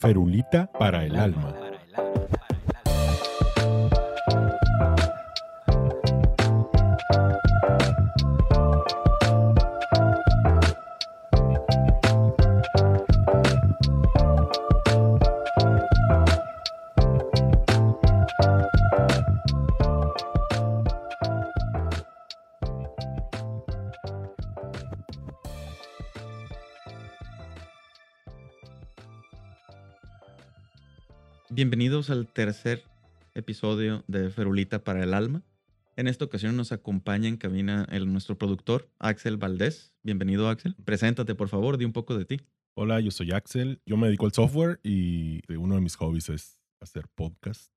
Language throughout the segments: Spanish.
Ferulita para el alma. Bienvenidos al tercer episodio de Ferulita para el Alma. En esta ocasión nos acompaña en cabina el, nuestro productor, Axel Valdés. Bienvenido, Axel. Preséntate, por favor, di un poco de ti. Hola, yo soy Axel. Yo me dedico al software y uno de mis hobbies es hacer podcast.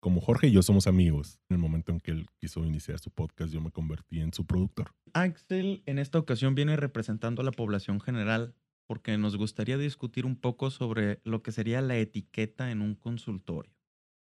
Como Jorge y yo somos amigos, en el momento en que él quiso iniciar su podcast, yo me convertí en su productor. Axel en esta ocasión viene representando a la población general porque nos gustaría discutir un poco sobre lo que sería la etiqueta en un consultorio.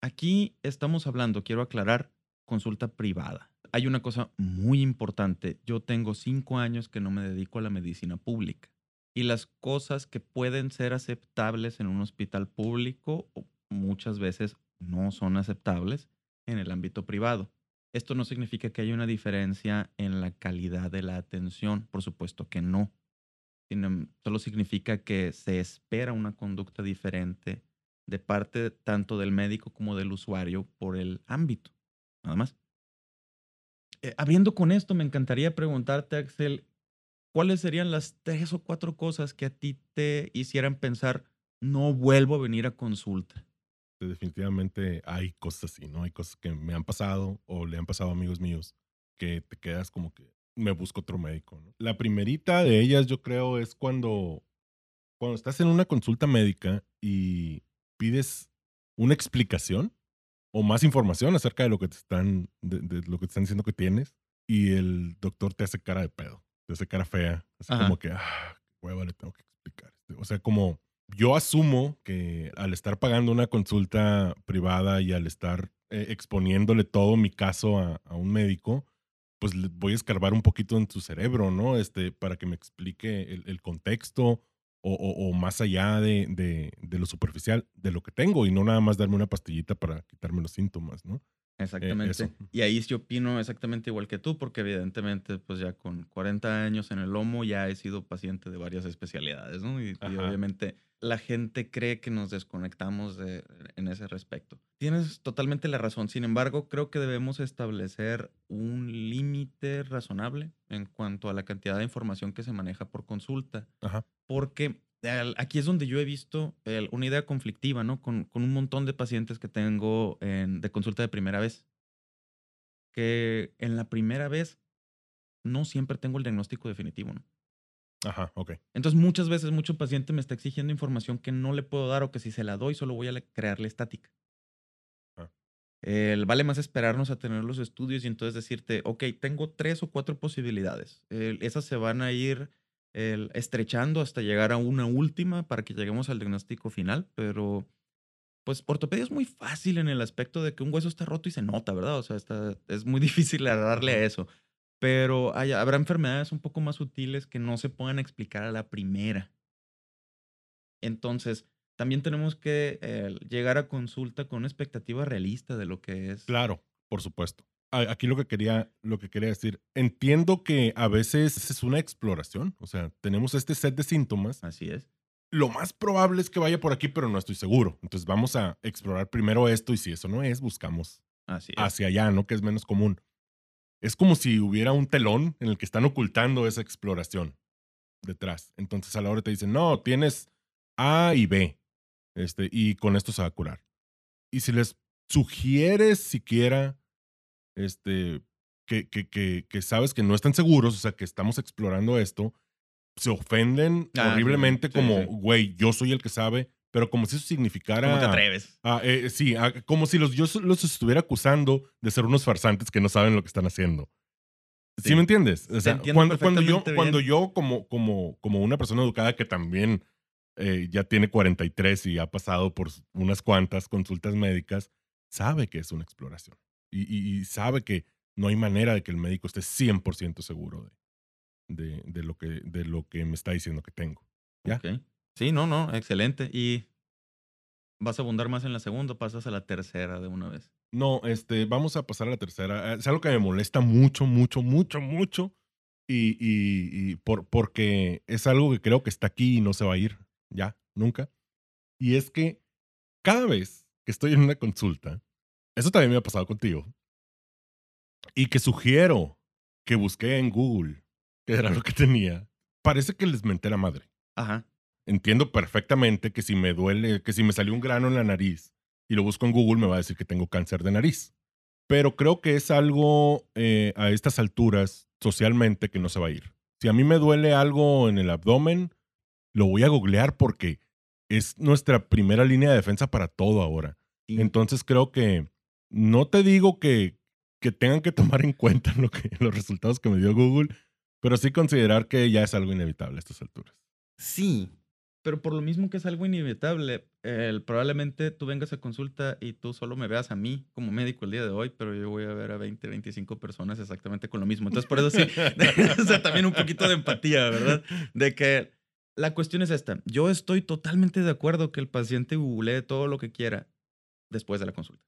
Aquí estamos hablando, quiero aclarar, consulta privada. Hay una cosa muy importante. Yo tengo cinco años que no me dedico a la medicina pública. Y las cosas que pueden ser aceptables en un hospital público muchas veces no son aceptables en el ámbito privado. Esto no significa que haya una diferencia en la calidad de la atención, por supuesto que no solo significa que se espera una conducta diferente de parte tanto del médico como del usuario por el ámbito, nada más. Eh, habiendo con esto, me encantaría preguntarte, Axel, ¿cuáles serían las tres o cuatro cosas que a ti te hicieran pensar, no vuelvo a venir a consulta? Definitivamente hay cosas así, ¿no? Hay cosas que me han pasado o le han pasado amigos míos que te quedas como que, me busco otro médico. La primerita de ellas, yo creo, es cuando, cuando estás en una consulta médica y pides una explicación o más información acerca de lo que te están, de, lo que te están diciendo que tienes, y el doctor te hace cara de pedo, te hace cara fea, así como que, ah, hueva, le tengo que explicar. O sea, como yo asumo que al estar pagando una consulta privada y al estar eh, exponiéndole todo mi caso a, a un médico, pues voy a escarbar un poquito en tu cerebro, ¿no? Este, para que me explique el, contexto o, más allá de, de, lo superficial de lo que tengo y no nada más darme una pastillita para quitarme los síntomas, ¿no? Eh, exactamente. y ahí sí opino exactamente igual que tú, porque evidentemente, pues ya con 40 años en el lomo ya he sido paciente de varias especialidades, ¿no? Y, obviamente la gente cree que nos desconectamos de, en ese respecto. Tienes totalmente la razón. Sin embargo, creo que debemos establecer un límite razonable en cuanto a la cantidad de información que se maneja por consulta. Ajá. Porque aquí es donde yo he visto una idea conflictiva, ¿no? Con, con, un montón de pacientes que tengo en, de consulta de primera vez. Que en la primera vez no siempre tengo el diagnóstico definitivo, ¿no? Ajá, ok. Entonces muchas veces mucho paciente me está exigiendo información que no le puedo dar o que si se la doy solo voy a crearle estática. Ah. vale más esperarnos a tener los estudios y entonces decirte, ok, tengo tres o cuatro posibilidades. esas se van a ir estrechando hasta llegar a una última para que lleguemos al diagnóstico final, pero pues ortopedia es muy fácil en el aspecto de que un hueso está roto y se nota, ¿verdad? O sea, está, es muy difícil darle a eso. Pero habrá enfermedades un poco más sutiles que no se puedan explicar a la primera. Entonces, también tenemos que eh, llegar a consulta con una expectativa realista de lo que es. Claro, por supuesto aquí lo que quería, lo que quería decir, entiendo que a veces es una exploración, o sea, tenemos este set de síntomas. Así es. Lo más probable es que vaya por aquí, pero no estoy seguro. Entonces vamos a explorar primero esto y si eso no es, buscamos hacia allá, ¿no? Que es menos común. Es como si hubiera un telón en el que están ocultando esa exploración detrás. Entonces a la hora te dicen, no, tienes A y B, este, y con esto se va a curar. Y si les sugieres siquiera este, que, que, que, que, sabes que no están seguros, o sea, que estamos explorando esto, se ofenden ah, horriblemente como, güey, yo soy el que sabe, pero como si eso significara... ¿Cómo te atreves? Ah, eh, sí, ah, como si los, yo los estuviera acusando de ser unos farsantes que no saben lo que están haciendo. ¿Sí, me entiendes? O sea, cuando, cuando, yo, cuando yo como, como, como una persona educada que también eh, ya tiene 43 y ha pasado por unas cuantas consultas médicas, sabe que es una exploración y, sabe que no hay manera de que el médico esté 100% seguro de, de, lo que, de lo que me está diciendo que tengo. ¿Ya? Sí, no, no, excelente. Y ¿Vas a abundar más en la segunda pasas a la tercera de una vez? No, este, vamos a pasar a la tercera. Es algo que me molesta mucho, mucho, mucho, mucho. Y, y, y por, porque es algo que creo que está aquí y no se va a ir ya, nunca. Y es que cada vez que estoy en una consulta, eso también me ha pasado contigo, y que sugiero que busqué en Google, que era lo que tenía, parece que les menté la madre. Ajá. Entiendo perfectamente que si me duele, que si me salió un grano en la nariz y lo busco en Google, me va a decir que tengo cáncer de nariz. Pero creo que es algo eh, a estas alturas socialmente que no se va a ir. Si a mí me duele algo en el abdomen, lo voy a googlear porque es nuestra primera línea de defensa para todo ahora. Entonces creo que no te digo que, que tengan que tomar en cuenta lo que, los resultados que me dio Google, pero sí considerar que ya es algo inevitable a estas alturas. Sí, pero por lo mismo que es algo inevitable, probablemente tú vengas a consulta y tú solo me veas a mí como médico el día de hoy, pero yo voy a ver a 20, 25 personas exactamente con lo mismo. Entonces, por eso sí, o sea, también un poquito de empatía, ¿verdad? De que la cuestión es esta. Yo estoy totalmente de acuerdo que el paciente googlee todo lo que quiera después de la consulta.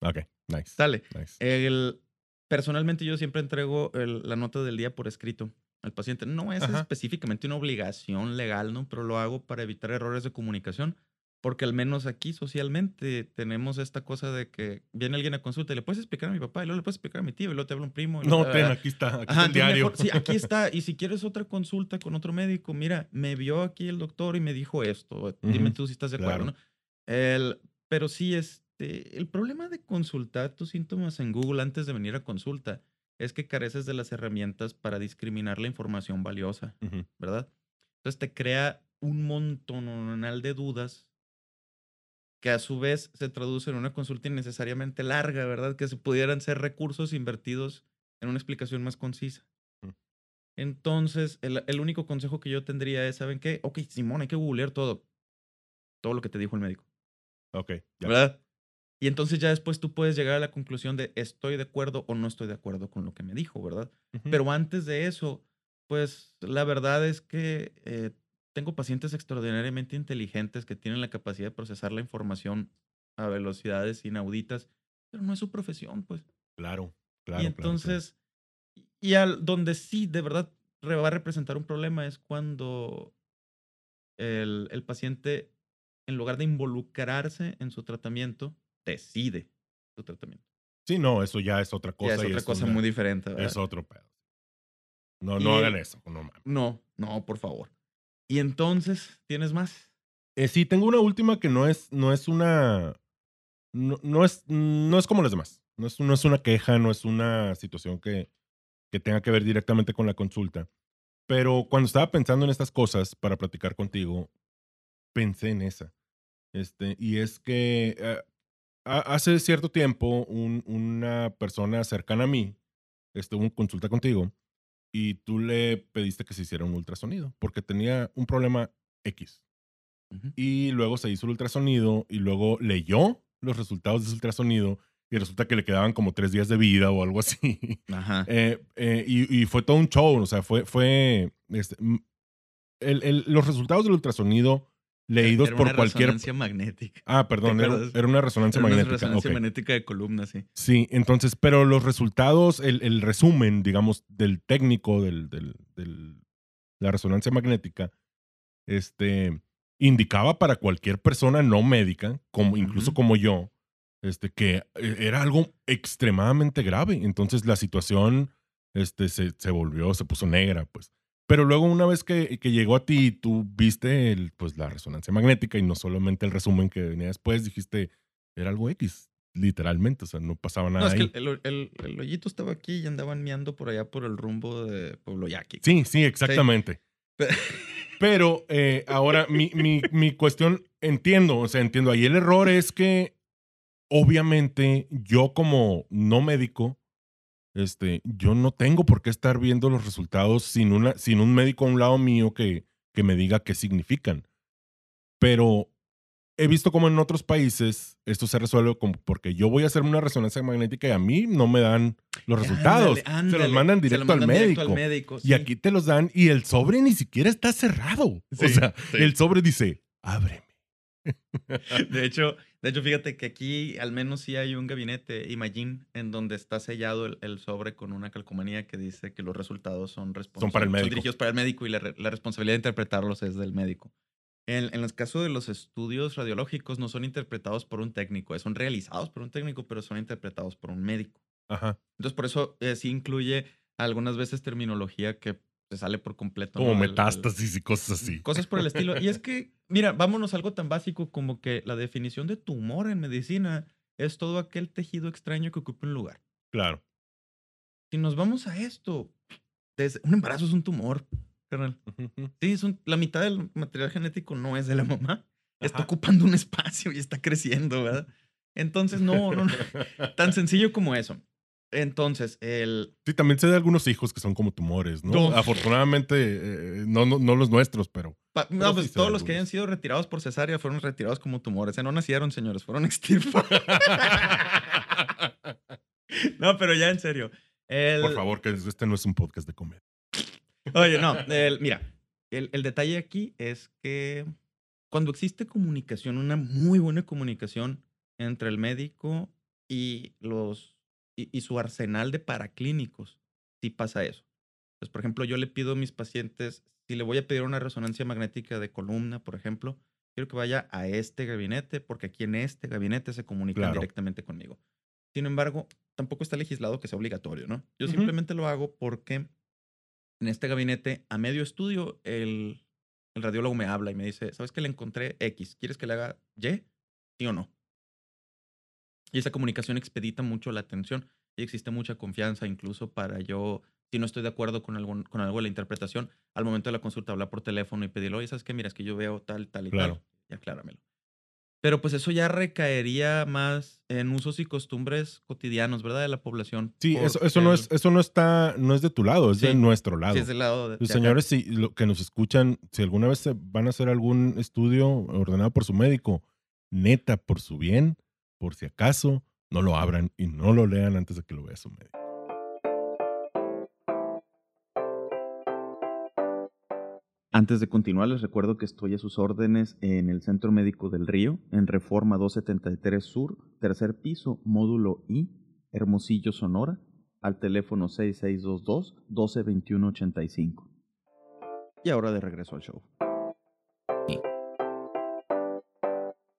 Ok, nice. Sale. Nice. El, personalmente yo siempre entrego la nota del día por escrito al paciente. No es específicamente una obligación legal, ¿no? Pero lo hago para evitar errores de comunicación. Porque al menos aquí socialmente tenemos esta cosa de que viene alguien a consulta y le puedes explicar a mi papá y luego le puedes explicar a mi tío y luego te habla un primo. no, ten, aquí está, aquí está el diario. sí, aquí está. Y si quieres otra consulta con otro médico, mira, me vio aquí el doctor y me dijo esto. Dime tú si estás de acuerdo, ¿no? El, pero sí, este, el problema de consultar tus síntomas en Google antes de venir a consulta es que careces de las herramientas para discriminar la información valiosa, ¿verdad? Entonces te crea un montonal de dudas que a su vez se traduce en una consulta innecesariamente larga, ¿verdad? Que se pudieran ser recursos invertidos en una explicación más concisa. Entonces, el, el, único consejo que yo tendría es, ¿saben qué? Ok, Simón, hay que googlear todo. Todo lo que te dijo el médico. Ok, ya. ¿Verdad? Y entonces ya después tú puedes llegar a la conclusión de estoy de acuerdo o no estoy de acuerdo con lo que me dijo, ¿verdad? Pero antes de eso, pues la verdad es que eh, tengo pacientes extraordinariamente inteligentes que tienen la capacidad de procesar la información a velocidades inauditas, pero no es su profesión, pues. Claro, claro. Y entonces, y al, donde sí de verdad va a representar un problema es cuando el, el paciente, en lugar de involucrarse en su tratamiento, decide su tratamiento. Sí, no, eso ya es otra cosa. es otra cosa muy diferente. Es otro pedo. No, no hagan eso. No, no, no, por favor. Y entonces, ¿tienes más? Eh, sí, tengo una última que no es, no es una. No, es, no es como las demás. No es, no es una queja, no es una situación que, que tenga que ver directamente con la consulta. Pero cuando estaba pensando en estas cosas para platicar contigo, pensé en esa. Este, y es que eh, hace cierto tiempo una persona cercana a mí estuvo en consulta contigo y tú le pediste que se hiciera un ultrasonido porque tenía un problema X. Y luego se hizo el ultrasonido y luego leyó los resultados de ese ultrasonido y resulta que le quedaban como tres días de vida o algo así. Ajá. Eh, eh, y, fue todo un show, o sea, fue, fue este, los resultados del ultrasonido leídos por cualquier. resonancia magnética. Ah, perdón, era, una resonancia magnética. Una resonancia magnética de columna, sí. Sí, entonces, pero los resultados, el, el resumen, digamos, del técnico del, del, la resonancia magnética, este, indicaba para cualquier persona no médica, como, incluso como yo, este, que eh, era algo extremadamente grave. Entonces la situación este, se, se volvió, se puso negra, pues. Pero luego una vez que, que llegó a ti, tú viste el, pues, la resonancia magnética y no solamente el resumen que venía después, dijiste, era algo X, literalmente, o sea, no pasaba nada. No, es que el, el, el, hoyito estaba aquí y andaban miando por allá por el rumbo de Pueblo Yaqui. Sí, sí, exactamente. Pero eh, ahora mi, mi, mi cuestión, entiendo, o sea, entiendo, ahí el error es que obviamente yo como no médico, este, yo no tengo por qué estar viendo los resultados sin, una, sin un médico a un lado mío que, que me diga qué significan. Pero he visto como en otros países esto se resuelve como porque yo voy a hacer una resonancia magnética y a mí no me dan los resultados. se los mandan directo, al, médico. Y aquí te los dan y el sobre ni siquiera está cerrado. o sea, el sobre dice, ábreme. De hecho, de hecho, fíjate que aquí al menos sí hay un gabinete, Imagine, en donde está sellado el, sobre con una calcomanía que dice que los resultados son, son, para el médico. dirigidos para el médico y la, responsabilidad de interpretarlos es del médico. En, en el caso de los estudios radiológicos no son interpretados por un técnico, son realizados por un técnico, pero son interpretados por un médico. Ajá. Entonces, por eso eh, sí incluye algunas veces terminología que se sale por completo. Como metástasis y cosas así. Cosas por el estilo. Y es que, mira, vámonos a algo tan básico como que la definición de tumor en medicina es todo aquel tejido extraño que ocupa un lugar. Claro. Si nos vamos a esto, un embarazo es un tumor, carnal. Sí, es la mitad del material genético no es de la mamá. Está ocupando un espacio y está creciendo, ¿verdad? Entonces, no, no, no. Tan sencillo como eso. Entonces, el... Sí, también sé de algunos hijos que son como tumores, ¿no? Afortunadamente, eh, no, no, los nuestros, pero... no, pues todos los que hayan sido retirados por cesárea fueron retirados como tumores. ¿eh? No nacieron, señores, fueron extirpados. no, pero ya en serio. Por favor, que este no es un podcast de comedia. Oye, no, mira, el, el detalle aquí es que cuando existe comunicación, una muy buena comunicación entre el médico y los y, su arsenal de paraclínicos, si pasa eso. Pues, por ejemplo, yo le pido a mis pacientes, si le voy a pedir una resonancia magnética de columna, por ejemplo, quiero que vaya a este gabinete, porque aquí en este gabinete se comunican directamente conmigo. Sin embargo, tampoco está legislado que sea obligatorio, ¿no? Yo simplemente lo hago porque en este gabinete, a medio estudio, el, el radiólogo me habla y me dice, ¿sabes que le encontré X? ¿Quieres que le haga Y? ¿Sí o no? Y esa comunicación expedita mucho la atención y existe mucha confianza incluso para yo, si no estoy de acuerdo con, algún, con algo de la interpretación, al momento de la consulta hablar por teléfono y pedirlo, oye, ¿sabes qué? Mira, es que yo veo tal, tal y tal. Y acláramelo. Pero pues eso ya recaería más en usos y costumbres cotidianos, ¿verdad? De la población. Sí, eso, eso, no es, eso no está, no es de tu lado, es de nuestro lado. Sí, es del lado de, Los señores, si, lo, que nos escuchan, si alguna vez van a hacer algún estudio ordenado por su médico, neta, por su bien, por si acaso, no lo abran y no lo lean antes de que lo vea su médico. Antes de continuar, les recuerdo que estoy a sus órdenes en el Centro Médico del Río, en Reforma 273 Sur, tercer piso, módulo I, Hermosillo, Sonora, al teléfono 6622-122185. Y ahora de regreso al show.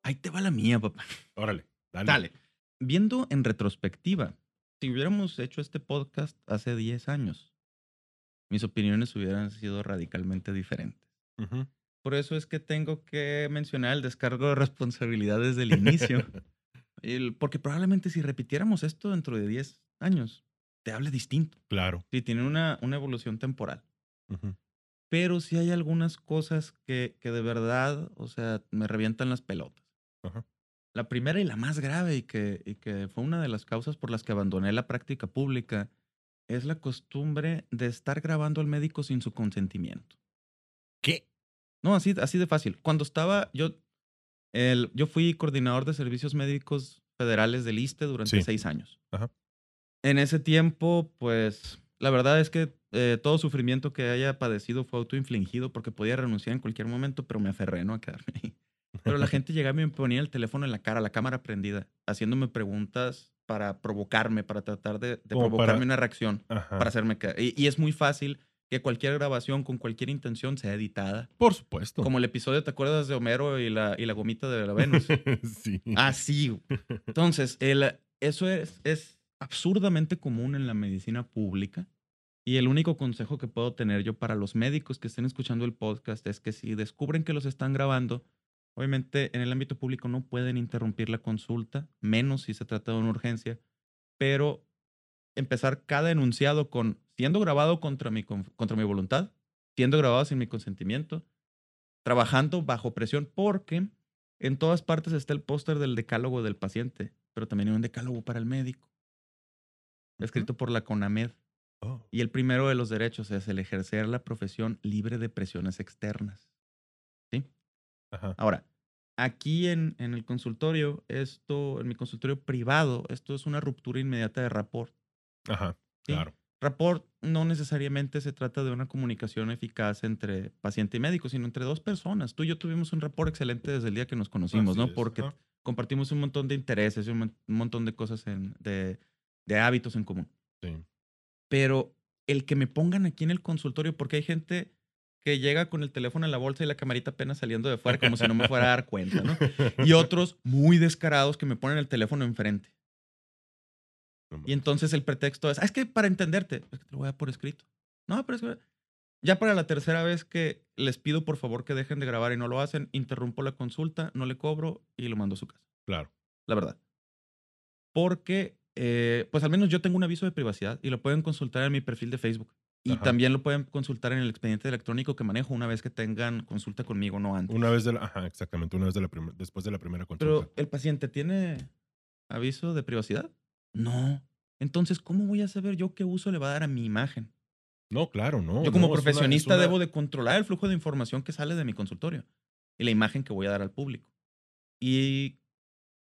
Ahí te va la mía, papá. Órale. Dale. Viendo en retrospectiva, si hubiéramos hecho este podcast hace 10 años, mis opiniones hubieran sido radicalmente diferentes. Por eso es que tengo que mencionar el descargo de responsabilidades del inicio. porque probablemente si repitiéramos esto dentro de 10 años, te hable distinto. Claro. Sí, tiene una, una evolución temporal. Pero sí hay algunas cosas que, que, de verdad, o sea, me revientan las pelotas. Ajá. La primera y la más grave y que, que fue una de las causas por las que abandoné la práctica pública es la costumbre de estar grabando al médico sin su consentimiento. ¿Qué? No, así, así de fácil. Cuando estaba, yo, el, yo fui coordinador de servicios médicos federales del ISTE durante seis años. Ajá. En ese tiempo, pues, la verdad es que eh, todo sufrimiento que haya padecido fue autoinfligido porque podía renunciar en cualquier momento, pero me aferré ¿no? a quedarme ahí. Pero la gente llegaba y me ponía el teléfono en la cara, la cámara prendida, haciéndome preguntas para provocarme, para tratar de, provocarme una reacción, para hacerme caer. Y, es muy fácil que cualquier grabación con cualquier intención sea editada. Por supuesto. Como el episodio, ¿te acuerdas de Homero y la, y la gomita de la Venus? sí. Así. Entonces, el, eso es, es absurdamente común en la medicina pública. Y el único consejo que puedo tener yo para los médicos que estén escuchando el podcast es que si descubren que los están grabando, Obviamente en el ámbito público no pueden interrumpir la consulta, menos si se trata de una urgencia, pero empezar cada enunciado con siendo grabado contra mi, contra mi voluntad, siendo grabado sin mi consentimiento, trabajando bajo presión, porque en todas partes está el póster del decálogo del paciente, pero también hay un decálogo para el médico, escrito por la CONAMED. Oh. Y el primero de los derechos es el ejercer la profesión libre de presiones externas. Ahora, aquí en, en, el consultorio, esto, en mi consultorio privado, esto es una ruptura inmediata de rapport. Ajá, claro. Rapport no necesariamente se trata de una comunicación eficaz entre paciente y médico, sino entre dos personas. Tú y yo tuvimos un rapport excelente desde el día que nos conocimos, Así ¿no? es, Porque ajá. compartimos un montón de intereses y un, mon- un montón de cosas, en- de, de hábitos en común. Sí. Pero el que me pongan aquí en el consultorio, porque hay gente que llega con el teléfono en la bolsa y la camarita apenas saliendo de fuera, como si no me fuera a dar cuenta, ¿no? Y otros muy descarados que me ponen el teléfono enfrente. No Y entonces el pretexto es, "Ah, es que para entenderte, es que te lo voy a dar por escrito. No, pero es que ya para la tercera vez que les pido por favor que dejen de grabar y no lo hacen, interrumpo la consulta, no le cobro y lo mando a su casa. Claro. La verdad. Porque, eh, pues al menos yo tengo un aviso de privacidad y lo pueden consultar en mi perfil de Facebook. Y Ajá. también lo pueden consultar en el expediente electrónico que manejo una vez que tengan consulta conmigo, no antes. Una vez de la, ajá, exactamente, una vez de la después de la primera consulta. Pero el paciente tiene aviso de privacidad. No. Entonces, ¿cómo voy a saber yo qué uso le va a dar a mi imagen? no, claro, no. yo como no, es una- es profesionista una- debo de controlar el flujo de información que sale de mi consultorio y la imagen que voy a dar al público. Y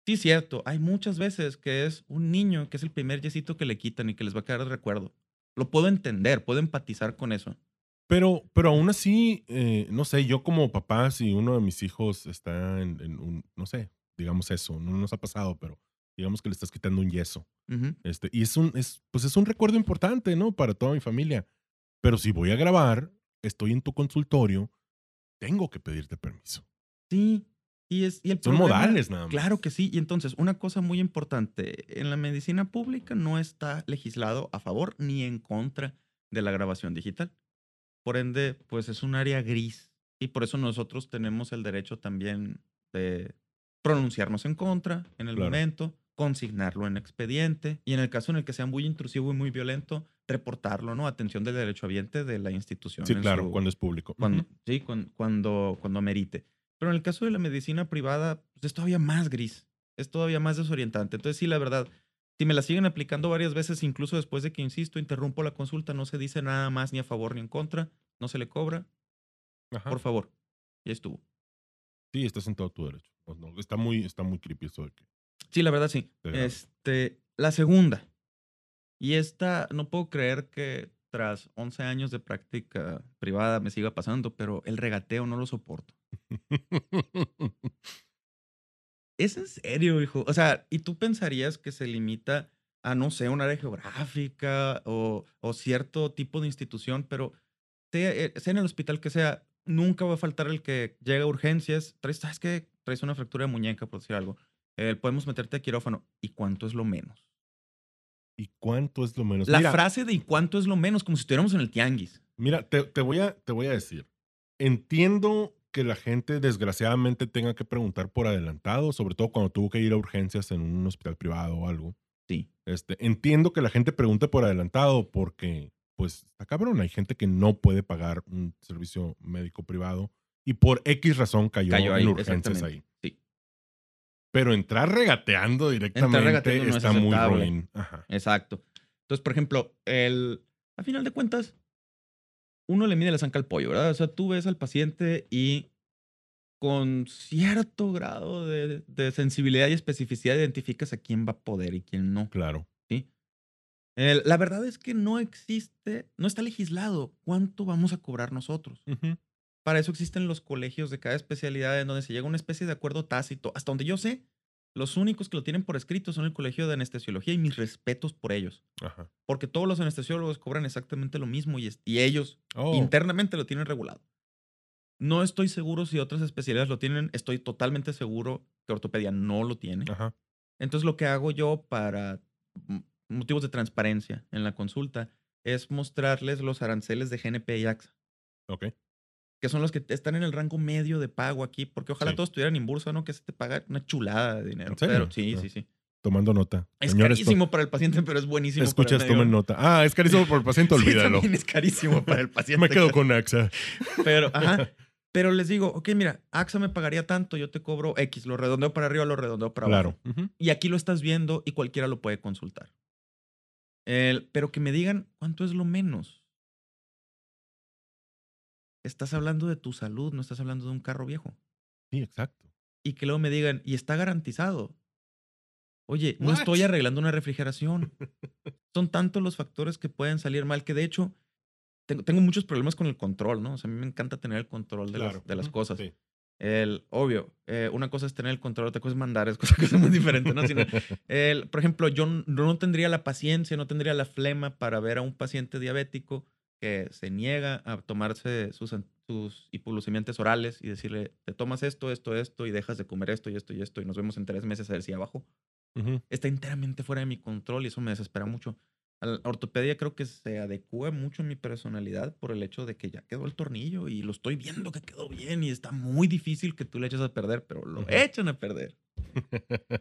sí, es cierto, hay muchas veces que es un niño que es el primer yesito que le quitan y que les va a quedar de recuerdo. Lo puedo entender, puedo empatizar con eso. Pero, pero aún así, eh, no sé, yo como papá, si uno de mis hijos está en, en un, no sé, digamos eso, no nos ha pasado, pero digamos que le estás quitando un yeso. Ujú. Este, y es un, es, pues es un recuerdo importante, ¿no? Para toda mi familia. Pero si voy a grabar, estoy en tu consultorio, tengo que pedirte permiso. Sí, y, es, y el Son problema- modales nada más. Claro que sí. Y entonces, una cosa muy importante, en la medicina pública no está legislado a favor ni en contra de la grabación digital. Por ende, pues es un área gris. Y por eso nosotros tenemos el derecho también de pronunciarnos en contra en el Claro. momento, consignarlo en expediente y en el caso en el que sea muy intrusivo y muy violento, reportarlo, ¿no? Atención del derechohabiente de la institución. Sí, claro, su- cuando es público. cuando, sí, cuan- cuando, cuando amerite. Pero en el caso de la medicina privada, pues es todavía más gris, es todavía más desorientante. Entonces, sí, la verdad, si me la siguen aplicando varias veces, incluso después de que, insisto, interrumpo la consulta, no se dice nada más ni a favor ni en contra, no se le cobra, Ajá. por favor. Ya estuvo. Sí, estás en todo tu derecho. No, no, está, muy, está muy creepy eso de que. Sí, la verdad, sí. Este, la segunda. Y esta, no puedo creer que tras 11 años de práctica privada me siga pasando, pero el regateo no lo soporto. Es en serio, hijo. O sea, y tú pensarías que se limita a, no sé, un área geográfica o, o cierto tipo de institución, pero sea, eh, sea en el hospital que sea, nunca va a faltar el que llega a urgencias. Traes, ¿sabes qué? Traes una fractura de muñeca, por decir algo. Eh, podemos meterte a quirófano. ¿Y cuánto es lo menos? ¿Y cuánto es lo menos? La Mira, frase de ¿y cuánto es lo menos? Como si estuviéramos en el tianguis. Mira, te, te voy a, te voy a decir. Entiendo que la gente desgraciadamente tenga que preguntar por adelantado, sobre todo cuando tuvo que ir a urgencias en un hospital privado o algo. Sí. Este, entiendo que la gente pregunte por adelantado porque, pues, está cabrón. Hay gente que no puede pagar un servicio médico privado y por X razón cayó, Cayó ahí, en urgencias ahí. Sí. Pero entrar regateando directamente regateando no es está muy ruin. Ajá. Exacto. Entonces, por ejemplo, el, a final de cuentas, uno le mide la zanca al pollo, ¿verdad? O sea, tú ves al paciente y con cierto grado de, de sensibilidad y especificidad identificas a quién va a poder y quién no. Claro. ¿sí? El- la verdad es que no existe, no está legislado cuánto vamos a cobrar nosotros. Para eso existen los colegios de cada especialidad en donde se llega a una especie de acuerdo tácito. Hasta donde yo sé, los únicos que lo tienen por escrito son el Colegio de Anestesiología y mis respetos por ellos. Ajá. Porque todos los anestesiólogos cobran exactamente lo mismo y, es- y ellos Oh, internamente lo tienen regulado. No estoy seguro si otras especialidades lo tienen. Estoy totalmente seguro que ortopedia no lo tiene. Ajá. Entonces lo que hago yo para motivos de transparencia en la consulta es mostrarles los aranceles de GNP y AXA, Ok. Que son los que están en el rango medio de pago aquí, porque ojalá Sí. todos estuvieran en bursa, ¿no? Que se te paga una chulada de dinero. ¿En serio? Pero sí, Ah. sí, sí. Tomando nota. Es Señores, carísimo para el paciente, pero es buenísimo. para el Escuchas, tomen nota. Ah, es carísimo por el paciente, olvídalo. es carísimo para el paciente. Me quedo con AXA. Pero, ajá. Pero les digo, ok, mira, AXA me pagaría tanto, yo te cobro X, lo redondeo para arriba, lo redondeo para abajo. Claro. Y aquí lo estás viendo y cualquiera lo puede consultar. El- pero que me digan cuánto es lo menos. Estás hablando de tu salud, no estás hablando de un carro viejo. Sí, exacto. Y que luego me digan, y está garantizado. Oye, no estoy arreglando una refrigeración. Son tantos los factores que pueden salir mal que de hecho tengo, tengo muchos problemas con el control, ¿no? O sea, a mí me encanta tener el control de, las, de las cosas. El, obvio, eh, una cosa es tener el control, otra cosa es mandar, es cosa, cosa muy diferente, ¿no? el, por ejemplo, yo no tendría la paciencia, no tendría la flema para ver a un paciente diabético que se niega a tomarse sus, sus hipoglucemiantes orales y decirle, te tomas esto, esto, esto y dejas de comer esto y esto y esto y nos vemos en tres meses a ver si abajo. Está enteramente fuera de mi control y eso me desespera mucho. La ortopedia creo que se adecua mucho a mi personalidad por el hecho de que ya quedó el tornillo y lo estoy viendo que quedó bien y está muy difícil que tú le eches a perder, pero lo echan a perder.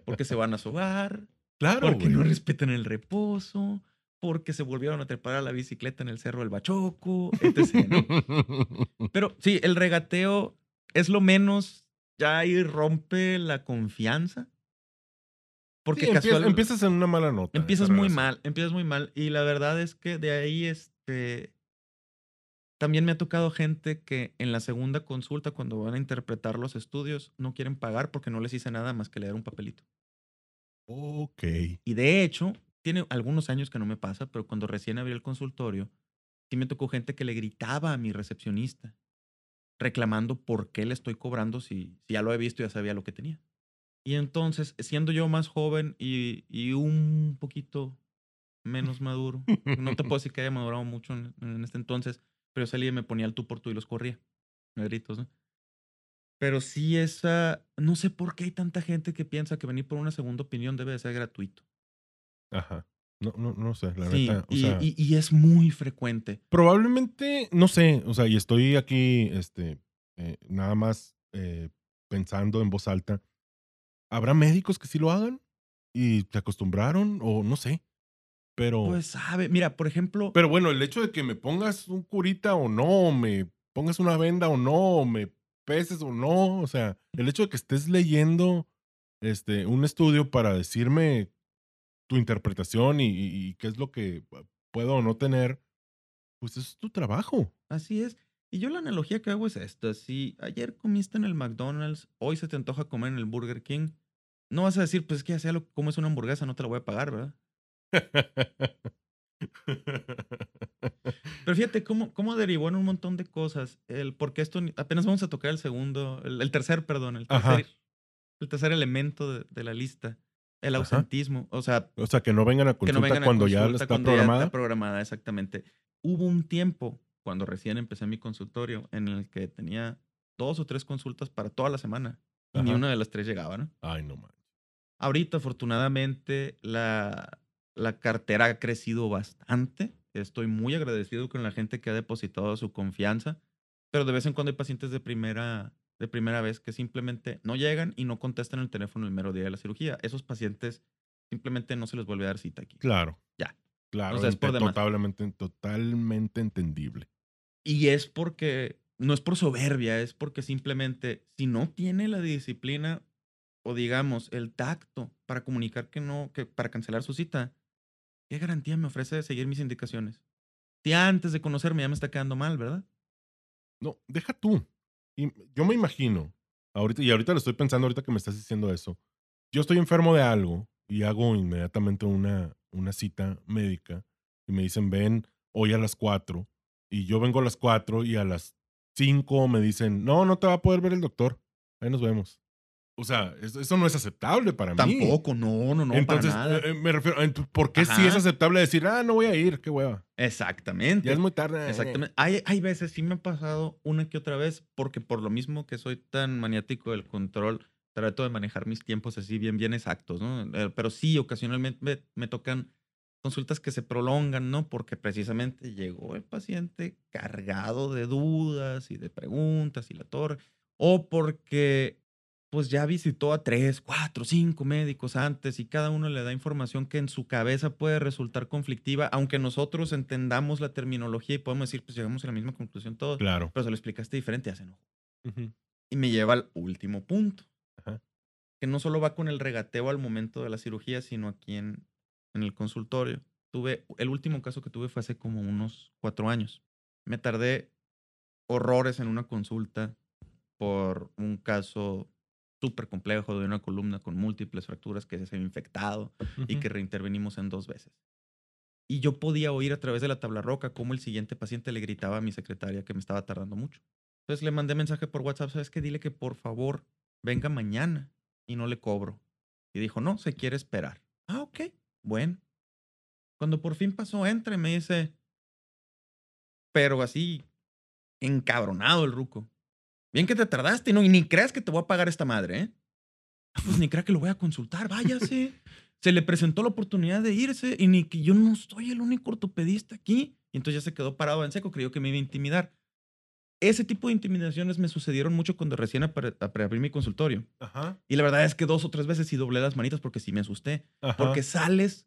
Porque se van a sobar. Claro. Porque no respetan el reposo. Porque se volvieron a trepar a la bicicleta en el cerro del Bachoco, etc. Pero sí, el regateo es lo menos, ya ahí rompe la confianza porque empiezas en una mala nota. Empiezas muy mal, empiezas muy mal. Y la verdad es que de ahí, este. También me ha tocado gente que en la segunda consulta, cuando van a interpretar los estudios, no quieren pagar porque no les hice nada más que leer un papelito. Ok. Y de hecho, tiene algunos años que no me pasa, pero cuando recién abrí el consultorio, sí me tocó gente que le gritaba a mi recepcionista, reclamando por qué le estoy cobrando si, si ya lo he visto y ya sabía lo que tenía. Y entonces, siendo yo más joven y, y un poquito menos maduro, no te puedo decir que haya madurado mucho en, este entonces, pero salía y me ponía el tú por tú y los corría. Gritos, ¿no? Pero sí esa, no sé por qué hay tanta gente que piensa que venir por una segunda opinión debe de ser gratuito. Ajá. No, no, no sé, la sí, y, y, es muy frecuente. Probablemente, no sé, o sea, y estoy aquí, este, eh, nada más eh, pensando en voz alta ¿Habrá médicos que sí lo hagan? ¿Y te acostumbraron? O no sé. Pero. Pues sabe, mira, por ejemplo. Pero bueno, el hecho de que me pongas un curita o no, me pongas una venda o no, me peses o no, o sea, el hecho de que estés leyendo este, un estudio para decirme tu interpretación y, y qué es lo que puedo o no tener, pues es tu trabajo. Así es. Y yo la analogía que hago es esta. Si ayer comiste en el McDonald's, hoy se te antoja comer en el Burger King, no vas a decir, pues es que ya sea lo como es una hamburguesa, no te la voy a pagar, ¿verdad? Pero fíjate cómo, cómo derivó en un montón de cosas. El, porque esto apenas vamos a tocar el segundo, el, tercer, perdón, el tercer, el tercer elemento de, la lista. El ausentismo. O sea, o sea, que no vengan a consulta cuando ya está programada. Ya está programada, exactamente. Hubo un tiempo, cuando recién empecé mi consultorio, en el que tenía dos o tres consultas para toda la semana. Y ni una de las tres llegaba, ¿no? Ay, no man. Ahorita, afortunadamente, la, la cartera ha crecido bastante. Estoy muy agradecido con la gente que ha depositado su confianza, pero de vez en cuando hay pacientes de primera, de primera vez que simplemente no llegan y no contestan el teléfono el mero día de la cirugía. Esos pacientes simplemente no se les vuelve a dar cita aquí. Claro. Ya. Claro, es totalmente, totalmente entendible. Y es porque, no es por soberbia, es porque simplemente si no tiene la disciplina o digamos el tacto para comunicar que no, que para cancelar su cita, ¿qué garantía me ofrece de seguir mis indicaciones? Si antes de conocerme ya me está quedando mal, ¿verdad? No, deja tú. Yo me imagino, ahorita, y ahorita lo estoy pensando, ahorita que me estás diciendo eso, yo estoy enfermo de algo y hago inmediatamente una, una cita médica y me dicen, ven hoy a las 4 y yo vengo a las 4 y a las 5 me dicen, no, no te va a poder ver el doctor, ahí nos vemos. O sea, eso, no es aceptable para mí. Tampoco, no, no, no, Entonces, para nada. Eh, me refiero, ¿por qué sí es aceptable decir, ah, no voy a ir, qué hueva? Exactamente. Ya es muy tarde. Exactamente. Hay, hay veces, sí me ha pasado una que otra vez, porque por lo mismo que soy tan maniático del control, trato de manejar mis tiempos así bien, bien exactos, ¿no? Eh, pero sí, ocasionalmente me, me tocan consultas que se prolongan, ¿no? Porque precisamente llegó el paciente cargado de dudas y de preguntas y la torre, o porque pues ya visitó a tres, cuatro, cinco médicos antes y cada uno le da información que en su cabeza puede resultar conflictiva, aunque nosotros entendamos la terminología y podemos decir, pues llegamos a la misma conclusión todos. Claro. Pero se lo explicaste diferente, ya se enojó. Y me lleva al último punto, que no solo va con el regateo al momento de la cirugía, sino aquí en, en el consultorio. Tuve, el último caso que tuve fue hace como unos cuatro años. Me tardé horrores en una consulta por un caso súper complejo de una columna con múltiples fracturas que se ha infectado y que reintervenimos en dos veces. Y yo podía oír a través de la tabla roca cómo el siguiente paciente le gritaba a mi secretaria que me estaba tardando mucho. Entonces le mandé mensaje por WhatsApp, ¿sabes qué? Dile que por favor venga mañana y no le cobro. Y dijo, no, se quiere esperar. Ah, ok, bueno. Cuando por fin pasó, entre, me dice, pero así, encabronado el ruco. Bien que te tardaste, ¿no? Y ni creas que te voy a pagar esta madre, ¿eh? Ah, pues ni crea que lo voy a consultar, váyase. se le presentó la oportunidad de irse y ni que yo no soy el único ortopedista aquí. Y entonces ya se quedó parado en seco, creyó que me iba a intimidar. Ese tipo de intimidaciones me sucedieron mucho cuando recién abrí mi consultorio. Ajá. Y la verdad es que dos o tres veces sí doblé las manitas porque sí me asusté. Porque sales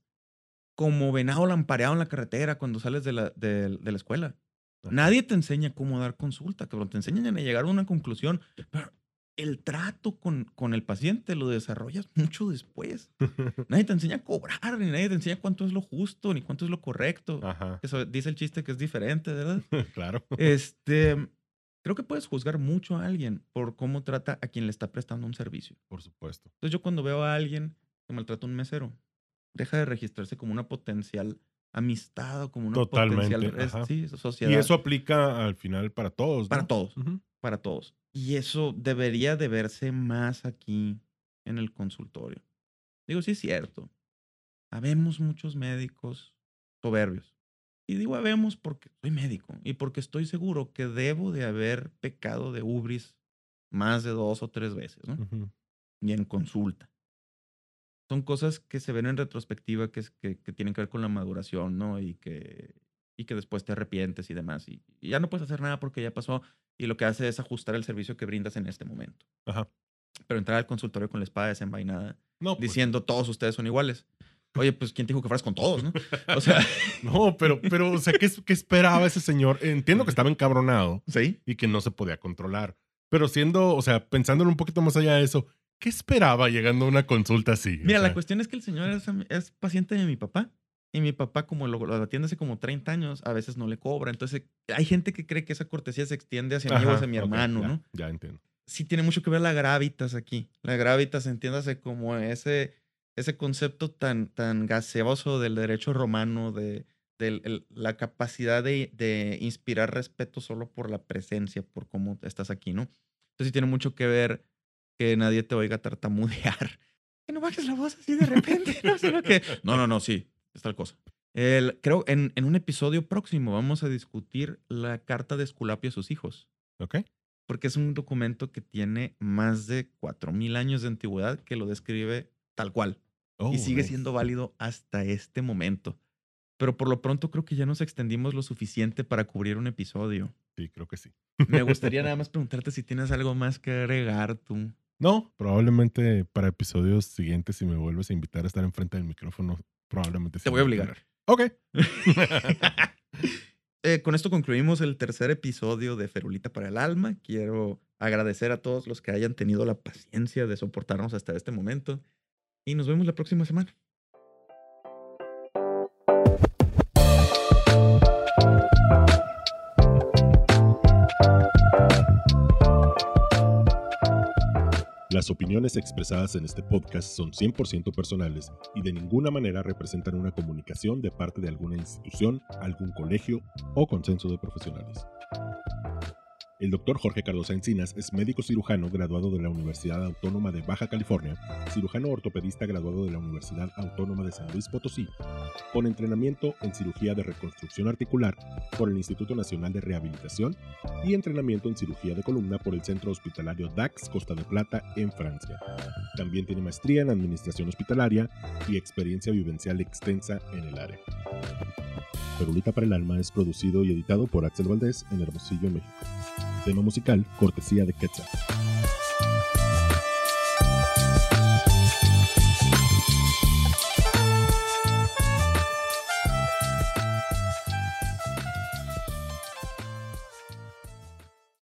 como venado lampareado en la carretera cuando sales de la, de, la escuela. Nadie te enseña cómo dar consulta, cabrón. Te enseñan a llegar a una conclusión. Pero el trato con, con el paciente lo desarrollas mucho después. nadie te enseña a cobrar, ni nadie te enseña cuánto es lo justo, ni cuánto es lo correcto. Eso dice el chiste que es diferente, ¿verdad? claro. Este, creo que puedes juzgar mucho a alguien por cómo trata a quien le está prestando un servicio. Por supuesto. Entonces yo cuando veo a alguien que maltrata a un mesero, deja de registrarse como una potencial amistad o como una potencial sociedad. Y eso aplica al final para todos. Para todos para todos. Y eso debería de verse más aquí en el consultorio. Digo, sí es cierto. Habemos muchos médicos soberbios. Y digo habemos porque soy médico y porque estoy seguro que debo de haber pecado de ubris más de dos o tres veces, ¿no? Y en consulta. Son cosas que se ven en retrospectiva que, que, que, tienen que ver con la maduración, ¿no? Y que, y que después te arrepientes y demás. Y, ya no puedes hacer nada porque ya pasó y lo que hace es ajustar el servicio que brindas en este momento. Ajá. Pero entrar al consultorio con la espada desenvainada, no, pues diciendo todos ustedes son iguales. Oye, pues ¿quién te dijo que fueras con todos, no? O sea. no, pero, pero, o sea, ¿qué, ¿qué, esperaba ese señor? Entiendo que estaba encabronado. Sí. Y que no se podía controlar. Pero siendo, o sea, pensándolo un poquito más allá de eso, ¿qué esperaba llegando a una consulta así? Mira, la cuestión es que el señor es, es paciente de mi papá. Y mi papá, como lo, atiende hace como 30 años, a veces no le cobra. Entonces, hay gente que cree que esa cortesía se extiende hacia mí o hacia mi hermano, ya, ¿no? Ya entiendo. Sí tiene mucho que ver la gravitas aquí. La gravitas, entiéndase como ese, ese concepto tan, tan gaseoso del derecho romano, de, de la capacidad de, de, inspirar respeto solo por la presencia, por cómo estás aquí, ¿no? Entonces sí tiene mucho que ver que nadie te oiga tartamudear. Que no bajes la voz así de repente, ¿no? Sino que, no, no, no, sí, es tal cosa. El, creo en, en un episodio próximo vamos a discutir la carta de Esculapio a sus hijos. Ok. Porque es un documento que tiene más de 4.000 años de antigüedad que lo describe tal cual. y oh, sigue siendo válido hasta este momento. Pero por lo pronto creo que ya nos extendimos lo suficiente para cubrir un episodio. Sí, creo que sí. Me gustaría nada más preguntarte si tienes algo más que agregar tú. No, probablemente para episodios siguientes, si me vuelves a invitar a estar enfrente del micrófono, probablemente. Te voy a obligar. Ok. Eh, con esto concluimos el tercer episodio de Ferulita para el Alma. Quiero agradecer a todos los que hayan tenido la paciencia de soportarnos hasta este momento. Y nos vemos la próxima semana. Las opiniones expresadas en este podcast son 100% personales y de ninguna manera representan una comunicación de parte de alguna institución, algún colegio o consenso de profesionales. El doctor Jorge Cardosa Encinas es médico cirujano graduado de la Universidad Autónoma de Baja California, cirujano ortopedista graduado de la Universidad Autónoma de San Luis Potosí, con entrenamiento en cirugía de reconstrucción articular por el Instituto Nacional de Rehabilitación y entrenamiento en cirugía de columna por el Centro Hospitalario DAX Costa de Plata en Francia. También tiene maestría en administración hospitalaria y experiencia vivencial extensa en el área. Perulita para el Alma es producido y editado por Axel Valdés en Hermosillo, México. Tema musical, cortesía de Quetzal.